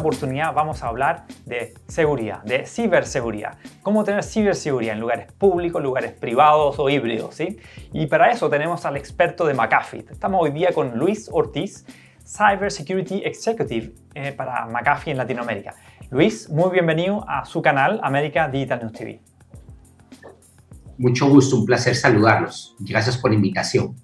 Oportunidad vamos a hablar de seguridad, de ciberseguridad. Cómo tener ciberseguridad en lugares públicos, lugares privados o híbridos. ¿sí? Y para eso tenemos al experto de McAfee. Estamos hoy día con Luis Ortiz, Cyber Security Executive eh, para McAfee en Latinoamérica. Luis, muy bienvenido a su canal América Digital News TV. Mucho gusto, un placer saludarlos. Gracias por la invitación.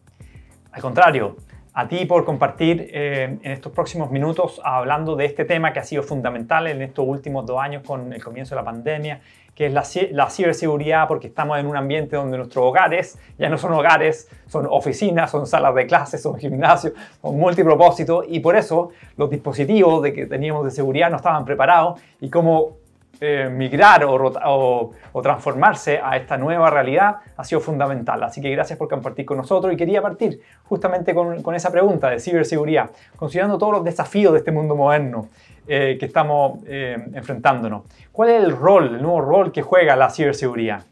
Al contrario, a ti por compartir eh, en estos próximos minutos hablando de este tema que ha sido fundamental en estos últimos dos años con el comienzo de la pandemia, que es la, la, ciberseguridad, porque estamos en un ambiente donde nuestros hogares ya no son hogares, son oficinas, son salas de clases, son gimnasios, son multipropósitos, y por eso los dispositivos de que teníamos de seguridad no estaban preparados y como eh, migrar o, transformarse a esta nueva realidad ha sido fundamental. Así que gracias por compartir con nosotros y quería partir justamente con, esa pregunta de ciberseguridad, considerando todos los desafíos de este mundo moderno eh, que estamos eh, enfrentándonos. ¿Cuál es el rol, el nuevo rol que juega la ciberseguridad?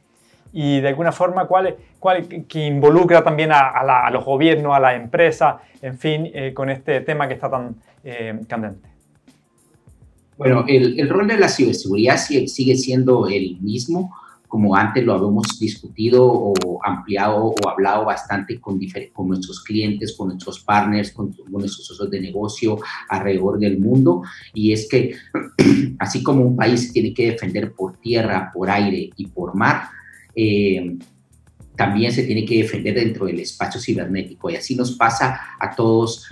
Y de alguna forma, ¿cuál, cuál que involucra también a, los gobiernos, a las empresas, en fin, con este tema que está tan candente? Bueno, el, rol de la ciberseguridad sigue siendo el mismo, como antes lo habíamos discutido o ampliado o hablado bastante con, con nuestros clientes, con nuestros partners, con, nuestros socios de negocio alrededor del mundo. Y es que así como un país tiene que defender por tierra, por aire y por mar, eh, también se tiene que defender dentro del espacio cibernético. Y así nos pasa a todos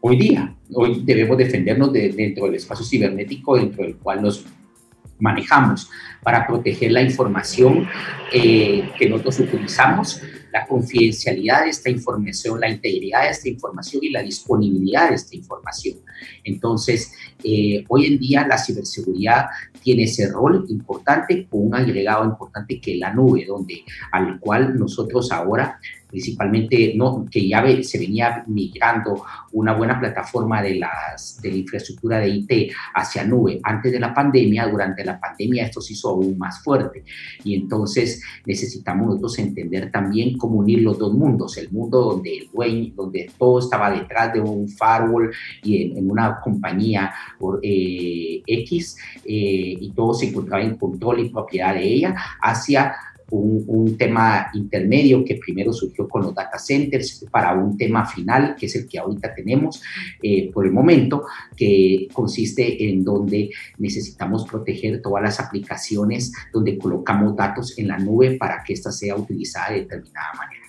hoy día. Hoy debemos defendernos de, dentro del espacio cibernético dentro del cual nos manejamos para proteger la información eh, que nosotros utilizamos, la confidencialidad de esta información, la integridad de esta información y la disponibilidad de esta información. Entonces, eh, hoy en día la ciberseguridad tiene ese rol importante con un agregado importante que es la nube, donde al cual nosotros ahora principalmente no, que ya se venía migrando una buena plataforma de, las, de la infraestructura de IT hacia nube antes de la pandemia, durante la pandemia esto se hizo aún más fuerte. Y entonces necesitamos nosotros entender también cómo unir los dos mundos, el mundo donde el dueño, donde todo estaba detrás de un firewall y en, una compañía eh, X eh, y todo se encontraba en control y propiedad de ella hacia un, tema intermedio que primero surgió con los data centers para un tema final, que es el que ahorita tenemos eh, por el momento, que consiste en donde necesitamos proteger todas las aplicaciones donde colocamos datos en la nube para que ésta sea utilizada de determinada manera.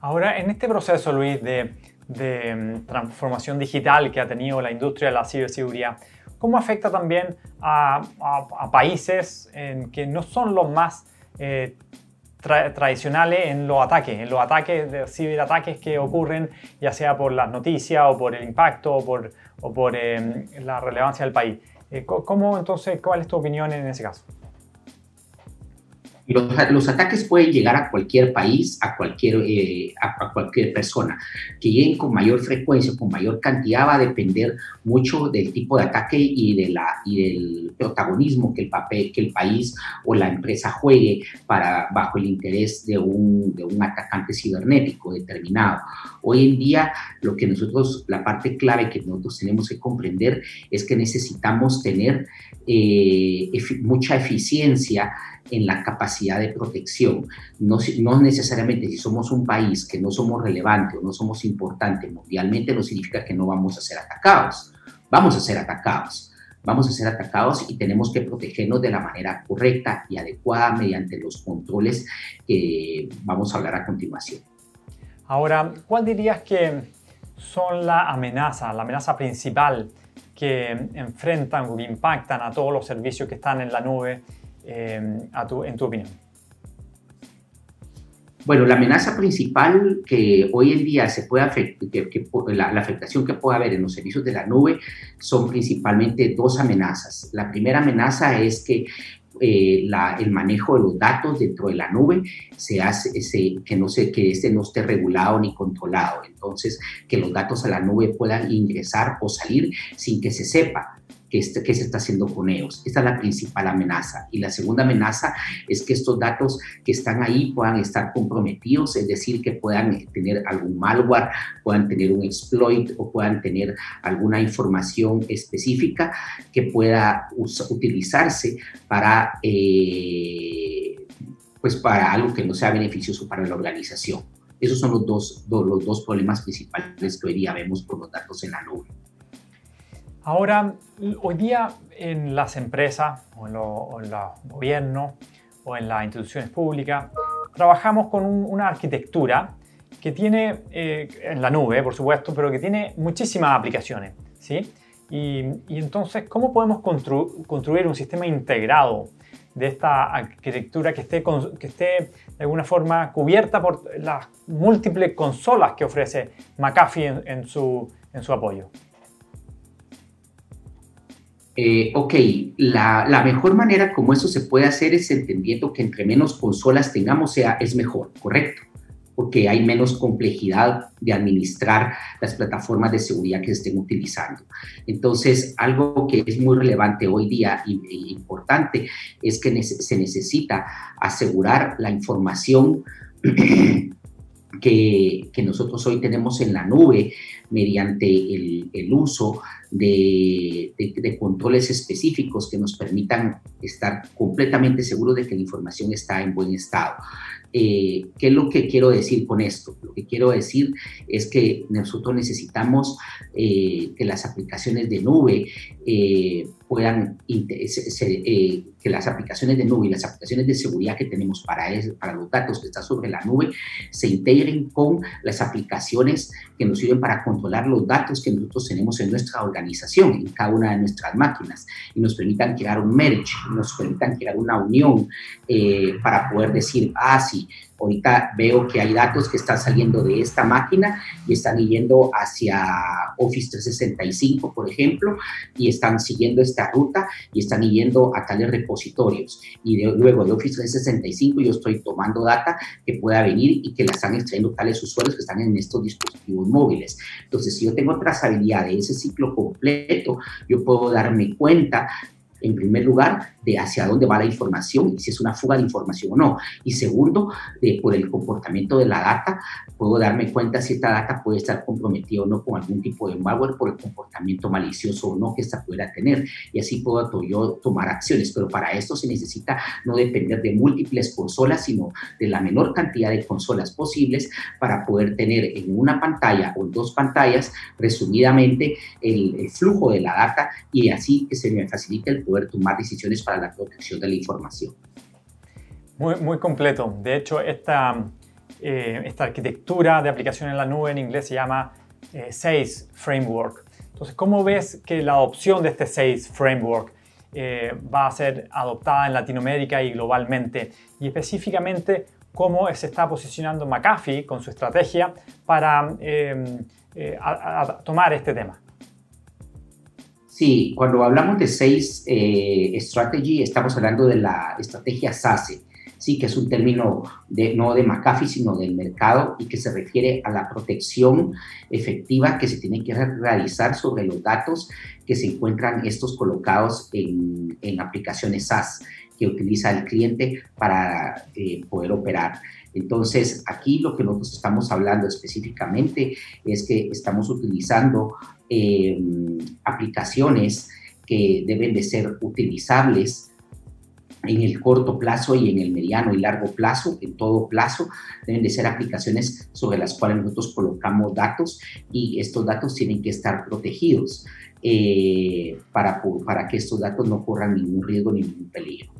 Ahora, en este proceso, Luis, de, mm, transformación digital que ha tenido la industria de la ciberseguridad, ¿cómo afecta también a, a países en que no son los más eh, tradicionales en los ataques, en los ataques de ciberataques que ocurren ya sea por las noticias o por el impacto o por, o por em, la relevancia del país. Eh, ¿Cómo entonces, cuál es tu opinión en ese caso? Los, ataques pueden llegar a cualquier país, a cualquier, eh, a, cualquier persona. Que lleguen con mayor frecuencia, con mayor cantidad, va a depender mucho del tipo de ataque y, de la, y del protagonismo que el, papel, que el país o la empresa juegue para, bajo el interés de un, de un atacante cibernético determinado. Hoy en día, lo que nosotros, la parte clave que nosotros tenemos que comprender es que necesitamos tener eh, mucha eficiencia en la capacidad de protección. No, no necesariamente si somos un país que no somos relevantes o no somos importantes mundialmente, no significa que no vamos a ser atacados. Vamos a ser atacados. Vamos a ser atacados y tenemos que protegernos de la manera correcta y adecuada mediante los controles que vamos a hablar a continuación. Ahora, ¿cuál dirías que son la amenaza, la amenaza principal que enfrentan o que impactan a todos los servicios que están en la nube eh, tu, en tu opinión? Bueno, la amenaza principal que hoy en día se puede afectar, que, la, la, afectación que puede haber en los servicios de la nube son principalmente dos amenazas. La primera amenaza es que eh, el manejo de los datos dentro de la nube se hace, que, no se, que este no esté regulado ni controlado. Entonces, que los datos a la nube puedan ingresar o salir sin que se sepa qué, se está haciendo con ellos. Esta es la principal amenaza. Y la segunda amenaza es que estos datos que están ahí puedan estar comprometidos, es decir, que puedan tener algún malware, puedan tener un exploit o puedan tener alguna información específica que pueda utilizarse para, eh, pues para algo que no sea beneficioso para la organización. Esos son los dos, los dos problemas principales que hoy día vemos con los datos en la nube. Ahora, hoy día en las empresas o en, los gobiernos o en las instituciones públicas, trabajamos con una arquitectura que tiene, eh, en la nube, por supuesto, pero que tiene muchísimas aplicaciones. ¿sí? Y, entonces, ¿cómo podemos construir un sistema integrado de esta arquitectura que esté, que esté de alguna forma cubierta por las múltiples consolas que ofrece McAfee en, su, en su apoyo? Eh, ok, la, la, mejor manera como eso se puede hacer es entendiendo que entre menos consolas tengamos, sea, es mejor, ¿correcto? porque hay menos complejidad de administrar las plataformas de seguridad que estén utilizando. Entonces, algo que es muy relevante hoy día e importante es que se necesita asegurar la información que, nosotros hoy tenemos en la nube mediante el, uso de, de, controles específicos que nos permitan estar completamente seguros de que la información está en buen estado. Eh, ¿Qué es lo que quiero decir con esto? Lo que quiero decir es que nosotros necesitamos eh, que las aplicaciones de nube eh, puedan, que las aplicaciones de nube y las aplicaciones de seguridad que tenemos para, para los datos que están sobre la nube se integren con las aplicaciones que nos sirven para controlar los datos que nosotros tenemos en nuestra organización, en cada una de nuestras máquinas, y nos permitan crear un merge, nos permitan crear una unión para poder decir, ah, sí, Ahorita veo que hay datos que están saliendo de esta máquina y están yendo hacia Office 365, por ejemplo, y están siguiendo esta ruta y están yendo a tales repositorios. Y luego de Office 365 yo estoy tomando data que pueda venir y que la están extrayendo tales usuarios que están en estos dispositivos móviles. Entonces, si yo tengo trazabilidad de ese ciclo completo, yo puedo darme cuenta en primer lugar, de hacia dónde va la información y si es una fuga de información o no. Y segundo, de, por el comportamiento de la data, puedo darme cuenta si esta data puede estar comprometida o no con algún tipo de malware por el comportamiento malicioso o no que esta pueda tener. Y así puedo yo tomar acciones. Pero para esto se necesita no depender de múltiples consolas, sino de la menor cantidad de consolas posibles para poder tener en una pantalla o en dos pantallas, resumidamente, el, el flujo de la data y así que se me facilite el poder tomar decisiones para la protección de la información. Muy, muy completo. De hecho, esta, eh, esta arquitectura de aplicación en la nube en inglés se llama eh, Framework. Entonces, ¿cómo ves que la adopción de este SAIS Framework eh, va a ser adoptada en Latinoamérica y globalmente? Y específicamente, ¿cómo se está posicionando McAfee con su estrategia para tomar este tema? Sí, cuando hablamos de seis eh, strategy, estamos hablando de la estrategia SASE, sí, que es un término de, no de McAfee, sino del mercado y que se refiere a la protección efectiva que se tiene que realizar sobre los datos que se encuentran estos colocados en, en aplicaciones SaaS que utiliza el cliente para eh, poder operar. Entonces, aquí lo que nosotros estamos hablando específicamente es que estamos utilizando eh, aplicaciones que deben de ser utilizables en el corto plazo y en el mediano y largo plazo, en todo plazo, deben de ser aplicaciones sobre las cuales nosotros colocamos datos y estos datos tienen que estar protegidos eh, para, para que estos datos no corran ningún riesgo ni ningún peligro.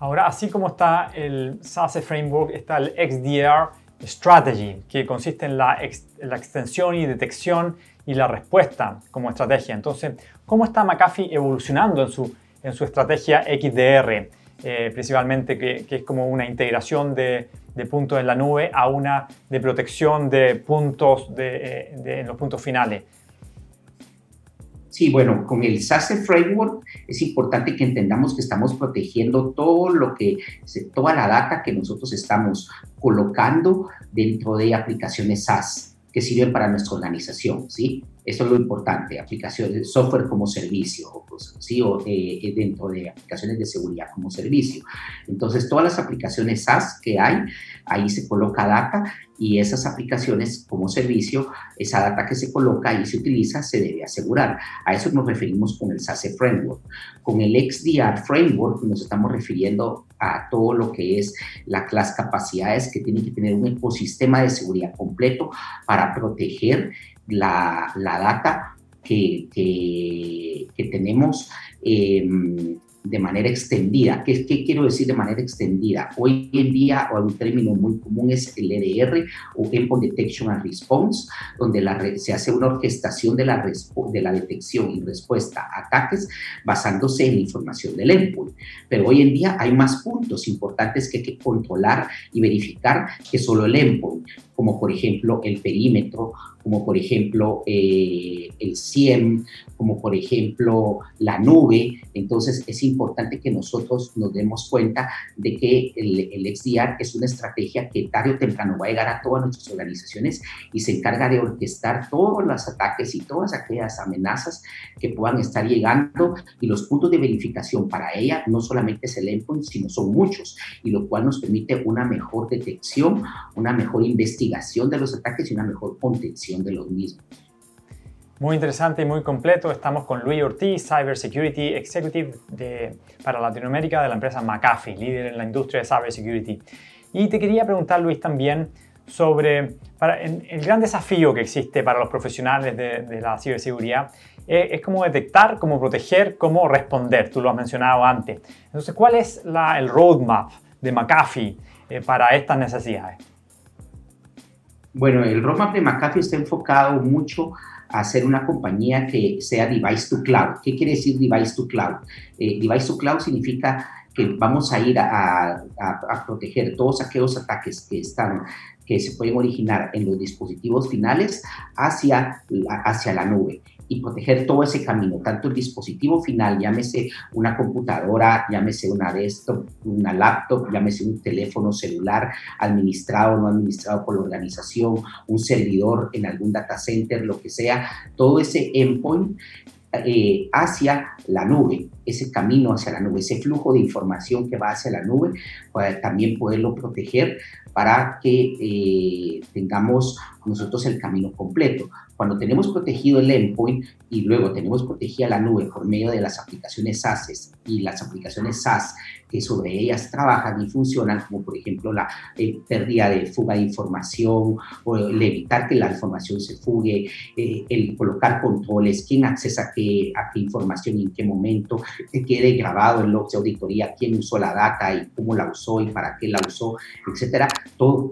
Ahora, así como está el SASE Framework, está el XDR Strategy, que consiste en la, la extensión y detección y la respuesta como estrategia. Entonces, ¿cómo está McAfee evolucionando en su, en su estrategia XDR? Eh, principalmente que, que, es como una integración de, de, puntos en la nube a una de protección de puntos de, de, en los puntos finales. Sí, bueno, con el SASE Framework es importante que entendamos que estamos protegiendo todo lo que, toda la data que nosotros estamos colocando dentro de aplicaciones SaaS que sirven para nuestra organización, ¿sí? Eso es lo importante, aplicaciones, software como servicio, ¿sí? o eh, dentro de aplicaciones de seguridad como servicio. Entonces, todas las aplicaciones SaaS que hay, ahí se coloca data y esas aplicaciones como servicio, esa data que se coloca y se utiliza se debe asegurar. A eso nos referimos con el SASE Framework. Con el XDR Framework nos estamos refiriendo a todo lo que es la, las capacidades que tienen que tener un ecosistema de seguridad completo para proteger la, la data que, que, tenemos eh, de manera extendida. ¿Qué, ¿Qué, quiero decir de manera extendida? Hoy en día un término muy común es el EDR o Endpoint Detection and Response, donde se hace una orquestación de la, de la detección y respuesta a ataques basándose en la información del endpoint. Pero hoy en día hay más puntos importantes que hay que controlar y verificar que solo el endpoint, como por ejemplo el perímetro, como por ejemplo eh, el CIEM, como por ejemplo la nube. Entonces es importante que nosotros nos demos cuenta de que el, el XDR es una estrategia que tarde o temprano va a llegar a todas nuestras organizaciones y se encarga de orquestar todos los ataques y todas aquellas amenazas que puedan estar llegando y los puntos de verificación para ella no solamente es el endpoint, sino son muchos y lo cual nos permite una mejor detección, una mejor investigación de los ataques y una mejor contención de los mismos. Muy interesante y muy completo. Estamos con Luis Ortiz, Cybersecurity Executive de, para Latinoamérica de la empresa McAfee, líder en la industria de Cybersecurity. Y te quería preguntar, Luis, también sobre para, el gran desafío que existe para los profesionales de, la ciberseguridad. Eh, es cómo detectar, cómo proteger, cómo responder. Tú lo has mencionado antes. Entonces, ¿cuál es la, el roadmap de McAfee eh, para estas necesidades? Bueno, el roadmap de McAfee está enfocado mucho a ser una compañía que sea device to cloud. ¿Qué quiere decir device to cloud? Eh, device to cloud significa que vamos a ir a, a, proteger todos aquellos ataques que están que se pueden originar en los dispositivos finales hacia, hacia la nube y proteger todo ese camino, tanto el dispositivo final, llámese una computadora, llámese una desktop, una laptop, llámese un teléfono celular administrado o no administrado por la organización, un servidor en algún data center, lo que sea, todo ese endpoint eh, hacia la nube, ese camino hacia la nube, ese flujo de información que va hacia la nube, para también poderlo proteger para que eh, tengamos nosotros el camino completo. Cuando tenemos protegido el endpoint y luego tenemos protegida la nube por medio de las aplicaciones SaaS y las aplicaciones SaaS que sobre ellas trabajan y funcionan, como por ejemplo la eh, pérdida de fuga de información o el evitar que la información se fugue, eh, el colocar controles, quién accesa qué, a qué información y en qué momento, que quede grabado en logs de auditoría quién usó la data y cómo la usó y para qué la usó, etcétera. Todo,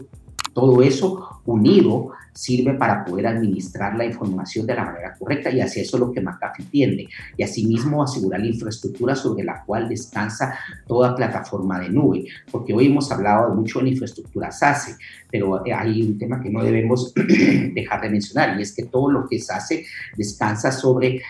todo eso unido sirve para poder administrar la información de la manera correcta y hacia eso es lo que McAfee tiende. Y asimismo asegurar la infraestructura sobre la cual descansa toda plataforma de nube. Porque hoy hemos hablado mucho de la infraestructura SASE, pero hay un tema que no debemos dejar de mencionar y es que todo lo que SASE descansa sobre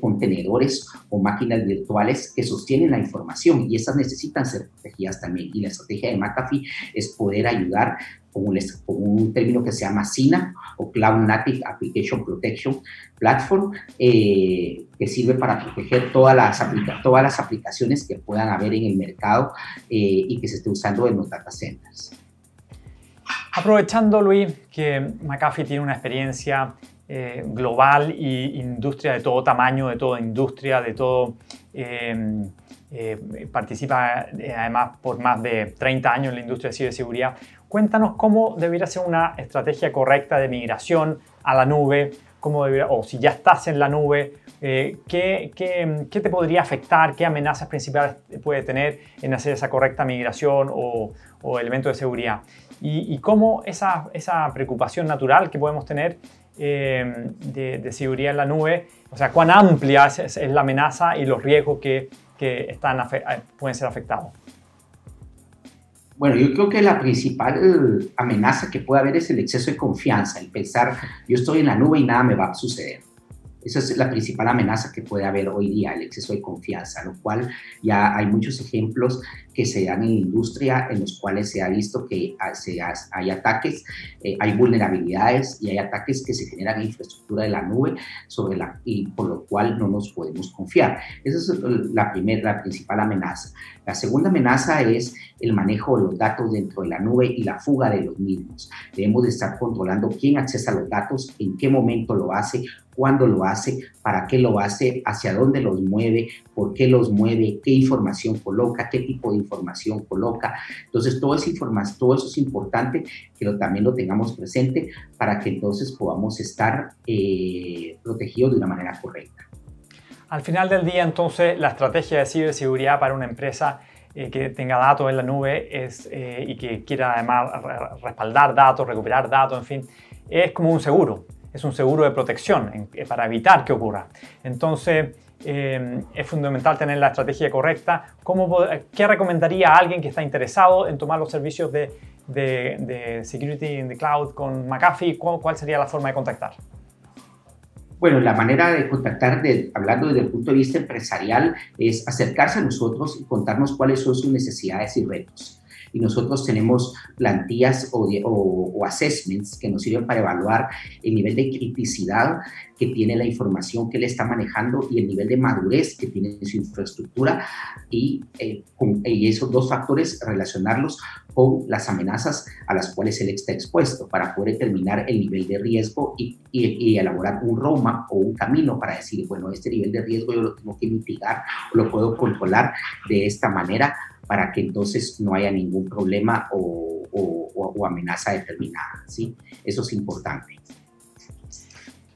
contenedores o máquinas virtuales que sostienen la información y esas necesitan ser protegidas también. Y la estrategia de McAfee es poder ayudar con un, término que se llama SINA o Cloud Native Application Protection Platform, eh, que sirve para proteger todas las, todas las aplicaciones que puedan haber en el mercado eh, y que se esté usando en los data centers. Aprovechando, Luis, que McAfee tiene una experiencia eh, global y industria de todo tamaño, de toda industria, de todo... participa además por más de 30 años en la industria de ciberseguridad. Cuéntanos cómo debería ser una estrategia correcta de migración a la nube, cómo debería, o si ya estás en la nube, eh, ¿qué, qué, qué, te podría afectar, qué amenazas principales puede tener en hacer esa correcta migración o, o elementos de seguridad. Y, y cómo esa, esa, preocupación natural que podemos tener eh, de, seguridad en la nube, o sea, cuán amplia es, es la amenaza y los riesgos que, que están, pueden ser afectados. Bueno, yo creo que la principal amenaza que puede haber es el exceso de confianza, el pensar, yo estoy en la nube y nada me va a suceder. Esa es la principal amenaza que puede haber hoy día, el exceso de confianza, lo cual ya hay muchos ejemplos que se dan en la industria en los cuales se ha visto que hay ataques, eh, hay vulnerabilidades y hay ataques que se generan en infraestructura de la nube sobre la, y por lo cual no nos podemos confiar. Esa es la primera, la principal amenaza. La segunda amenaza es el manejo de los datos dentro de la nube y la fuga de los mismos. Debemos de estar controlando quién accesa los datos, en qué momento lo hace, cuándo lo hace, para qué lo hace, hacia dónde los mueve, por qué los mueve, qué información coloca, qué tipo de información coloca. Entonces, todo, esa información, todo eso es importante que lo, también lo tengamos presente para que entonces podamos estar eh, protegidos de una manera correcta. Al final del día, entonces, la estrategia de ciberseguridad para una empresa eh, que tenga datos en la nube es, eh, y que quiera además respaldar datos, recuperar datos, en fin, es como un seguro, es un seguro de protección eh, para evitar que ocurra. Entonces, es fundamental tener la estrategia correcta. ¿Cómo, ¿Qué recomendaría a alguien que está interesado en tomar los servicios de, de, Security in the Cloud con McAfee? ¿Cuál sería la forma de contactar? Bueno, la manera de contactar, de, hablando desde el punto de vista empresarial, es acercarse a nosotros y contarnos cuáles son sus necesidades y retos y nosotros tenemos plantillas o, o, assessments que nos sirven para evaluar el nivel de criticidad que tiene la información que él está manejando y el nivel de madurez que tiene su infraestructura y, eh, y esos dos factores relacionarlos con las amenazas a las cuales él está expuesto para poder determinar el nivel de riesgo y, elaborar un roadmap o un camino para decir, bueno, este nivel de riesgo yo lo tengo que mitigar lo puedo controlar de esta manera para que entonces no haya ningún problema o, amenaza determinada. ¿sí? Eso es importante.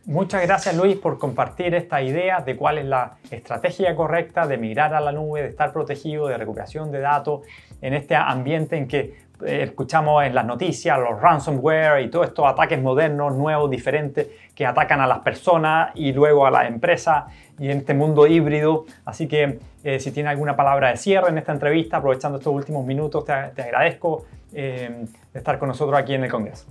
Muchas gracias Luis por compartir esta idea de cuál es la estrategia correcta de migrar a la nube, de estar protegido, de recuperación de datos en este ambiente en que escuchamos en las noticias los ransomware y todos estos ataques modernos, nuevos, diferentes, que atacan a las personas y luego a las empresas y en este mundo híbrido. Así que eh, si tiene alguna palabra de cierre en esta entrevista, aprovechando estos últimos minutos, te, agradezco eh, de estar con nosotros aquí en el Congreso.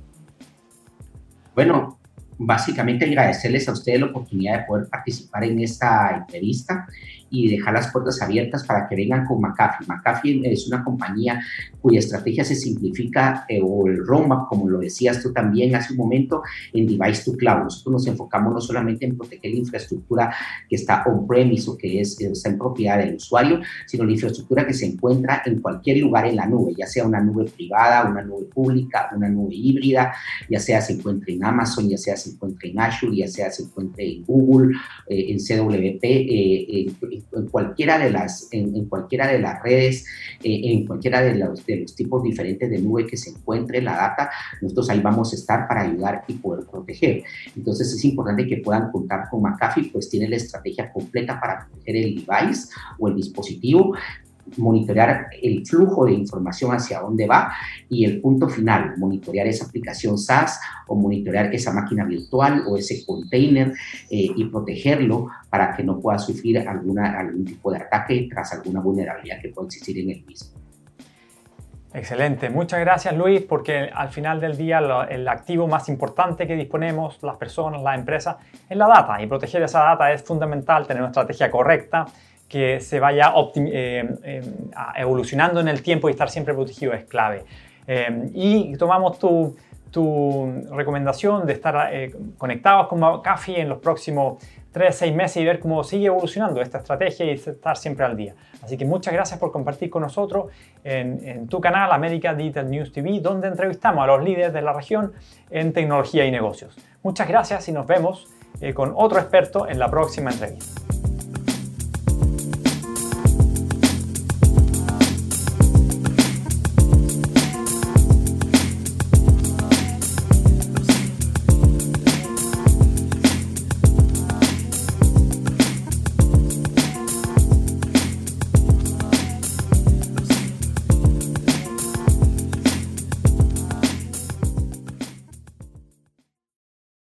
Bueno, básicamente agradecerles a ustedes la oportunidad de poder participar en esta entrevista y dejar las puertas abiertas para que vengan con McAfee. McAfee es una compañía cuya estrategia se simplifica, eh, o el roadmap, como lo decías tú también hace un momento, en device to cloud. Nosotros nos enfocamos no solamente en proteger la infraestructura que está on-premise o que es, está en propiedad del usuario, sino la infraestructura que se encuentra en cualquier lugar en la nube, ya sea una nube privada, una nube pública, una nube híbrida, ya sea se encuentre en Amazon, ya sea se encuentre en Azure, ya sea se encuentre en Google, eh, en CWP, eh, en, cualquiera de las, en, cualquiera de las redes, eh, en cualquiera de los, de los tipos diferentes de nube que se encuentre la data, nosotros ahí vamos a estar para ayudar y poder proteger. Entonces es importante que puedan contar con McAfee, pues tiene la estrategia completa para proteger el device o el dispositivo, monitorear el flujo de información hacia dónde va y el punto final, monitorear esa aplicación SaaS o monitorear esa máquina virtual o ese container eh, y protegerlo para que no pueda sufrir alguna, algún tipo de ataque tras alguna vulnerabilidad que pueda existir en el mismo. Excelente, muchas gracias Luis, porque al final del día el activo más importante que disponemos, las personas, las empresas, es la data y proteger esa data es fundamental, tener una estrategia correcta que se vaya eh, eh, evolucionando en el tiempo y estar siempre protegido es clave. Eh, y tomamos tu, tu, recomendación de estar conectados con McAfee en los próximos 3, 6 meses y ver cómo sigue evolucionando esta estrategia y estar siempre al día. Así que muchas gracias por compartir con nosotros en, tu canal América Digital News TV, donde entrevistamos a los líderes de la región en tecnología y negocios. Muchas gracias y nos vemos con otro experto en la próxima entrevista.